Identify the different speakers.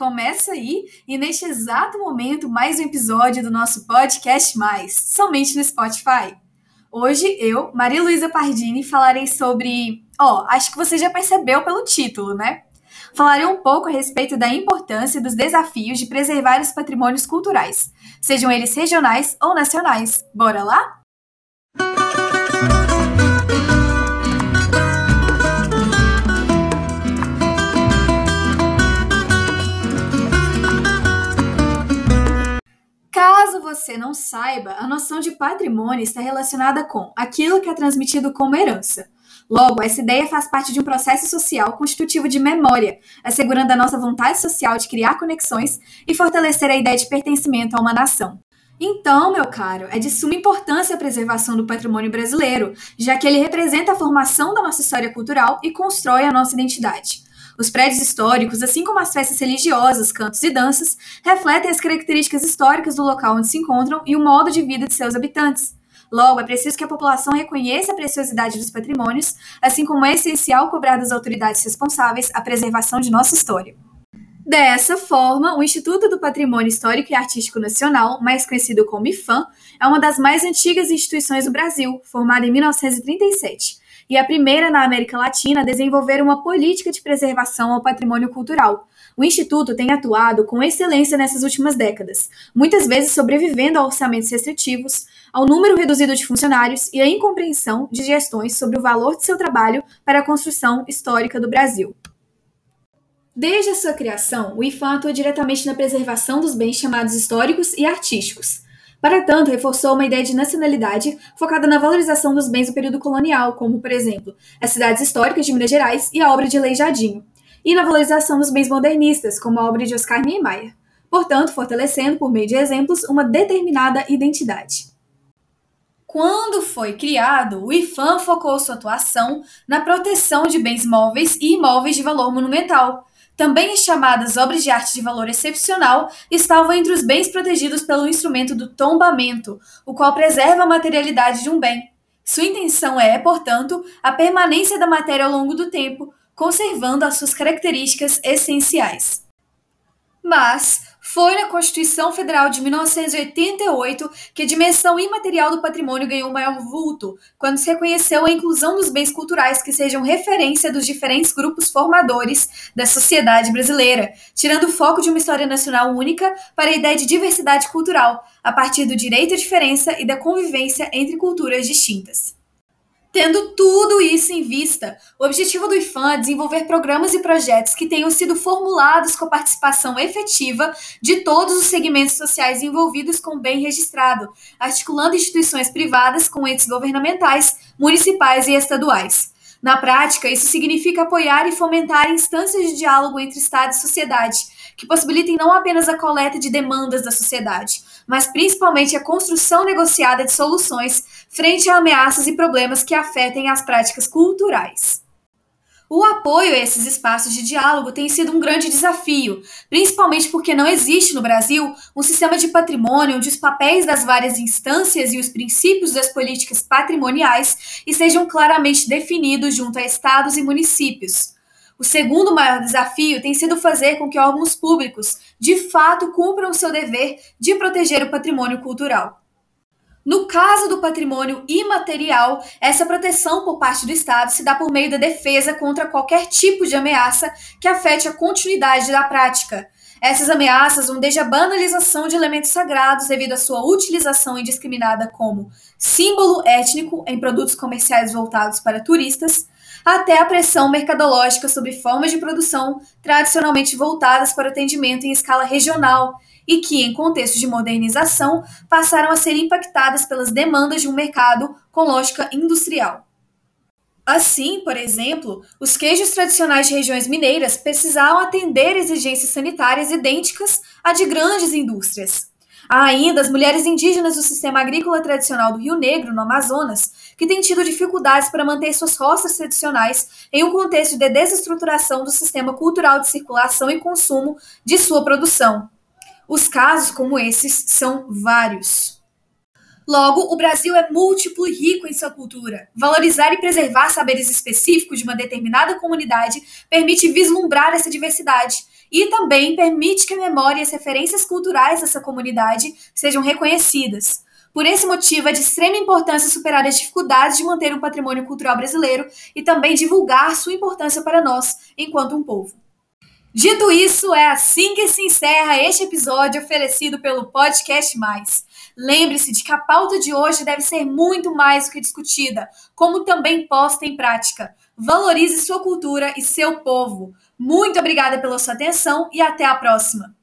Speaker 1: começa aí e neste exato momento mais um episódio do nosso podcast mais, somente no Spotify. Hoje eu, Maria Luísa Pardini, falarei sobre, ó, oh, acho que você já percebeu pelo título, né? Falarei um pouco a respeito da importância dos desafios de preservar os patrimônios culturais, sejam eles regionais ou nacionais. Bora lá? Você não saiba, a noção de patrimônio está relacionada com aquilo que é transmitido como herança. Logo, essa ideia faz parte de um processo social constitutivo de memória, assegurando a nossa vontade social de criar conexões e fortalecer a ideia de pertencimento a uma nação. Então, meu caro, é de suma importância a preservação do patrimônio brasileiro, já que ele representa a formação da nossa história cultural e constrói a nossa identidade. Os prédios históricos, assim como as festas religiosas, cantos e danças, refletem as características históricas do local onde se encontram e o modo de vida de seus habitantes. Logo, é preciso que a população reconheça a preciosidade dos patrimônios, assim como é essencial cobrar das autoridades responsáveis a preservação de nossa história. Dessa forma, o Instituto do Patrimônio Histórico e Artístico Nacional, mais conhecido como IFAM, é uma das mais antigas instituições do Brasil, formada em 1937 e a primeira na América Latina a desenvolver uma política de preservação ao patrimônio cultural. O Instituto tem atuado com excelência nessas últimas décadas, muitas vezes sobrevivendo a orçamentos restritivos, ao número reduzido de funcionários e à incompreensão de gestões sobre o valor de seu trabalho para a construção histórica do Brasil. Desde a sua criação, o IFAM atua diretamente na preservação dos bens chamados históricos e artísticos, para tanto, reforçou uma ideia de nacionalidade focada na valorização dos bens do período colonial, como, por exemplo, as cidades históricas de Minas Gerais e a obra de Leijadinho, e na valorização dos bens modernistas, como a obra de Oscar Niemeyer, portanto, fortalecendo, por meio de exemplos, uma determinada identidade. Quando foi criado, o IFAM focou sua atuação na proteção de bens móveis e imóveis de valor monumental, também chamadas obras de arte de valor excepcional, estavam entre os bens protegidos pelo instrumento do tombamento, o qual preserva a materialidade de um bem. Sua intenção é, portanto, a permanência da matéria ao longo do tempo, conservando as suas características essenciais. Mas foi na Constituição Federal de 1988 que a dimensão imaterial do patrimônio ganhou maior vulto, quando se reconheceu a inclusão dos bens culturais que sejam referência dos diferentes grupos formadores da sociedade brasileira, tirando o foco de uma história nacional única para a ideia de diversidade cultural, a partir do direito à diferença e da convivência entre culturas distintas. Tendo tudo isso em vista, o objetivo do IFAM é desenvolver programas e projetos que tenham sido formulados com a participação efetiva de todos os segmentos sociais envolvidos com o bem registrado, articulando instituições privadas com entes governamentais, municipais e estaduais. Na prática, isso significa apoiar e fomentar instâncias de diálogo entre Estado e sociedade, que possibilitem não apenas a coleta de demandas da sociedade, mas principalmente a construção negociada de soluções frente a ameaças e problemas que afetem as práticas culturais. O apoio a esses espaços de diálogo tem sido um grande desafio, principalmente porque não existe no Brasil um sistema de patrimônio onde os papéis das várias instâncias e os princípios das políticas patrimoniais estejam claramente definidos junto a estados e municípios. O segundo maior desafio tem sido fazer com que órgãos públicos, de fato, cumpram o seu dever de proteger o patrimônio cultural. No caso do patrimônio imaterial, essa proteção por parte do Estado se dá por meio da defesa contra qualquer tipo de ameaça que afete a continuidade da prática. Essas ameaças vão desde a banalização de elementos sagrados devido à sua utilização indiscriminada como símbolo étnico em produtos comerciais voltados para turistas, até a pressão mercadológica sobre formas de produção tradicionalmente voltadas para atendimento em escala regional e que, em contexto de modernização, passaram a ser impactadas pelas demandas de um mercado com lógica industrial. Assim, por exemplo, os queijos tradicionais de regiões mineiras precisavam atender exigências sanitárias idênticas à de grandes indústrias. Há ainda as mulheres indígenas do sistema agrícola tradicional do Rio Negro, no Amazonas, que têm tido dificuldades para manter suas roças tradicionais em um contexto de desestruturação do sistema cultural de circulação e consumo de sua produção. Os casos como esses são vários. Logo, o Brasil é múltiplo e rico em sua cultura. Valorizar e preservar saberes específicos de uma determinada comunidade permite vislumbrar essa diversidade e também permite que a memória e as referências culturais dessa comunidade sejam reconhecidas. Por esse motivo, é de extrema importância superar as dificuldades de manter um patrimônio cultural brasileiro e também divulgar sua importância para nós, enquanto um povo. Dito isso, é assim que se encerra este episódio oferecido pelo Podcast Mais. Lembre-se de que a pauta de hoje deve ser muito mais do que discutida, como também posta em prática. Valorize sua cultura e seu povo. Muito obrigada pela sua atenção e até a próxima!